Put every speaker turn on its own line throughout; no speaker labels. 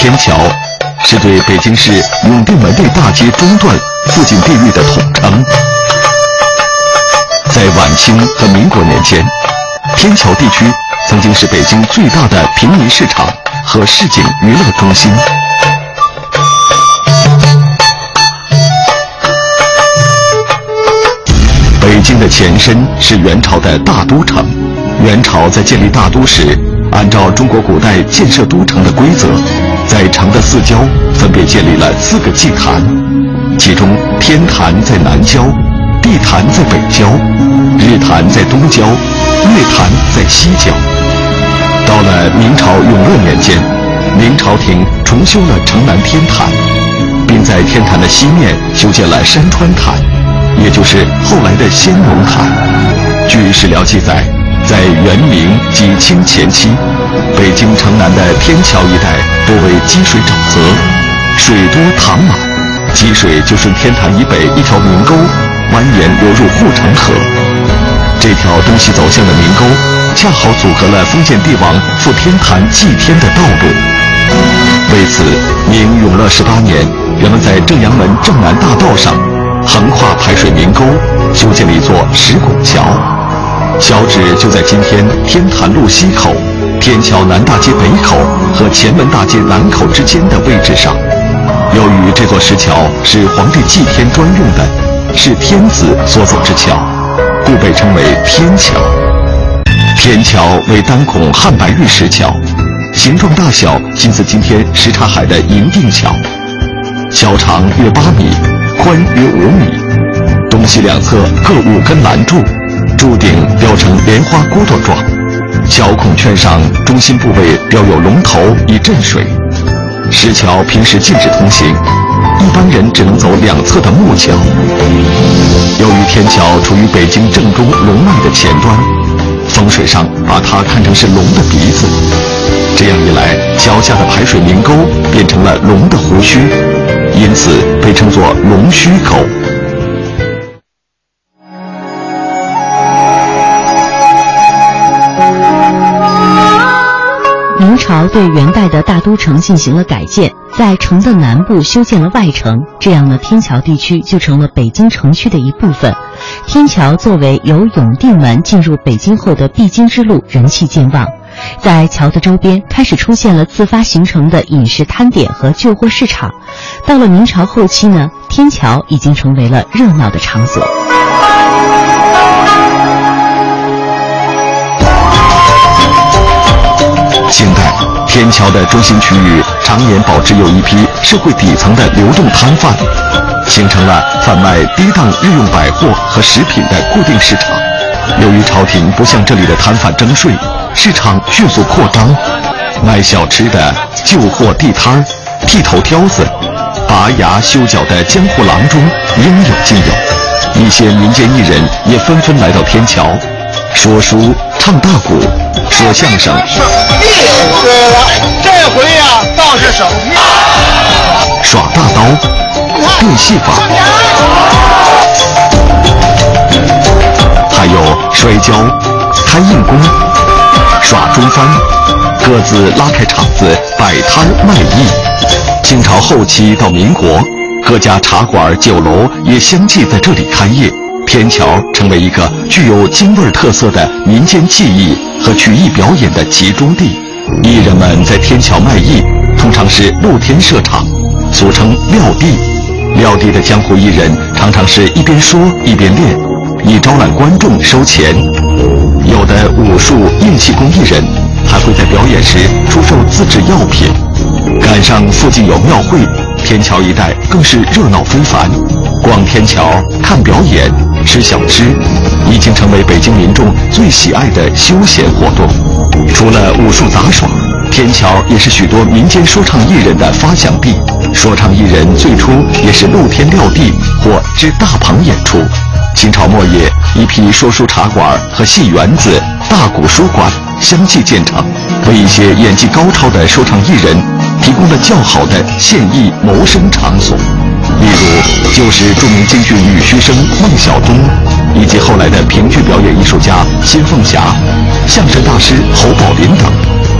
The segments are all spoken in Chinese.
天桥，是对北京市永定门内大街中段附近地域的统称。在晚清和民国年间，天桥地区曾经是北京最大的平民市场和市井娱乐中心。北京的前身是元朝的大都城。元朝在建立大都时，按照中国古代建设都城的规则，在城的四郊分别建立了四个祭坛，其中天坛在南郊，地坛在北郊，日坛在东郊，月坛在西郊。到了明朝永乐年间，明朝廷重修了城南天坛，并在天坛的西面修建了山川坛，也就是后来的先农坛。据史料记载。在元明及清前期，北京城南的天桥一带多为积水沼泽，水多塘满，积水就顺天坛以北一条明沟蜿蜒流入护城河。这条东西走向的明沟，恰好阻隔了封建帝王赴天坛祭天的道路。为此，明永乐十八年，人们在正阳门正南大道上，横跨排水明沟，修建了一座石拱桥。小址就在今天天坛路西口、天桥南大街北口和前门大街南口之间的位置上。由于这座石桥是皇帝祭天专用的，是天子所走之桥，故被称为天桥。天桥为单孔汉白玉石桥，形状大小近似今天什刹海的银锭桥。桥长约八米，宽约五米，东西两侧各五根栏柱。柱顶雕成莲花骨朵状，桥孔圈上中心部位雕有龙头以镇水。石桥平时禁止通行，一般人只能走两侧的木桥。由于天桥处于北京正中龙脉的前端，风水上把它看成是龙的鼻子，这样一来，桥下的排水明沟变成了龙的胡须，因此被称作龙须沟。
朝对元代的大都城进行了改建，在城的南部修建了外城，这样呢，天桥地区就成了北京城区的一部分。天桥作为由永定门进入北京后的必经之路，人气健旺。在桥的周边开始出现了自发形成的饮食摊点和旧货市场。到了明朝后期呢，天桥已经成为了热闹的场所。
天桥的中心区域常年保持有一批社会底层的流动摊贩，形成了贩卖低档日用百货和食品的固定市场。由于朝廷不向这里的摊贩征税，市场迅速扩张。卖小吃的、旧货地摊儿、剃头挑子、拔牙修脚的江湖郎中应有尽有。一些民间艺人也纷纷来到天桥，说书。唱大鼓，说相声。
对了，这回呀倒是省心。
耍大刀，变戏法，还有摔跤、开硬功、耍中翻，各自拉开场子摆摊卖艺。清朝后期到民国，各家茶馆、酒楼也相继在这里开业。天桥成为一个具有京味特色的民间技艺和曲艺表演的集中地。艺人们在天桥卖艺，通常是露天设场，俗称撂地。撂地的江湖艺人常常是一边说一边练，以招揽观众收钱。有的武术硬气功艺人还会在表演时出售自制药品。赶上附近有庙会，天桥一带更是热闹非凡。逛天桥看表演。吃小吃已经成为北京民众最喜爱的休闲活动。除了武术杂耍，天桥也是许多民间说唱艺人的发祥地。说唱艺人最初也是露天撂地或支大棚演出。清朝末叶，一批说书茶馆和戏园子、大鼓书馆相继建成，为一些演技高超的说唱艺人提供了较好的现役谋生场所。例如，就是著名京剧女须生孟小冬，以及后来的评剧表演艺术家辛凤霞、相声大师侯宝林等，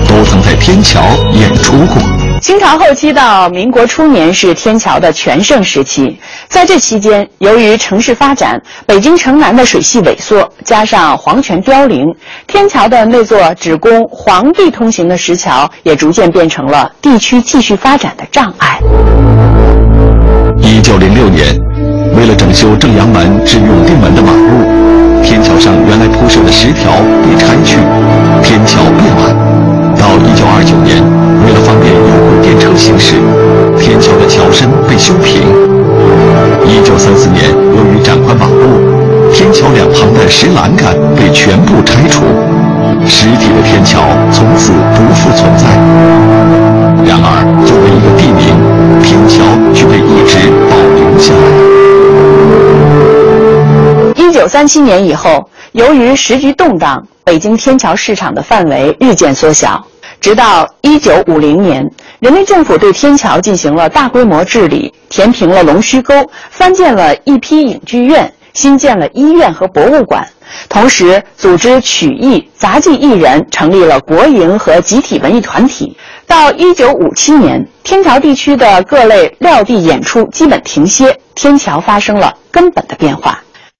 都曾在天桥演出过。
清朝后期到民国初年是天桥的全盛时期，在这期间，由于城市发展，北京城南的水系萎缩，加上皇权凋零，天桥的那座只供皇帝通行的石桥也逐渐变成了地区继续发展的障碍。
一九零六年，为了整修正阳门至永定门的马路，天桥上原来铺设的石条被拆去，天桥变弯。到一九二九年，为了方便有轨电车行驶，天桥的桥身被修平。一九三四年，由于展宽马路，天桥两旁的石栏杆被全部拆除，实体的天桥从此不复存在。然而，作为一个
三七年以后，由于时局动荡，北京天桥市场的范围日渐缩小。直到一九五零年，人民政府对天桥进行了大规模治理，填平了龙须沟，翻建了一批影剧院，新建了医院和博物馆，同时组织曲艺、杂技艺人，成立了国营和集体文艺团体。到一九五七年，天桥地区的各类撂地演出基本停歇，天桥发生了根本的变化。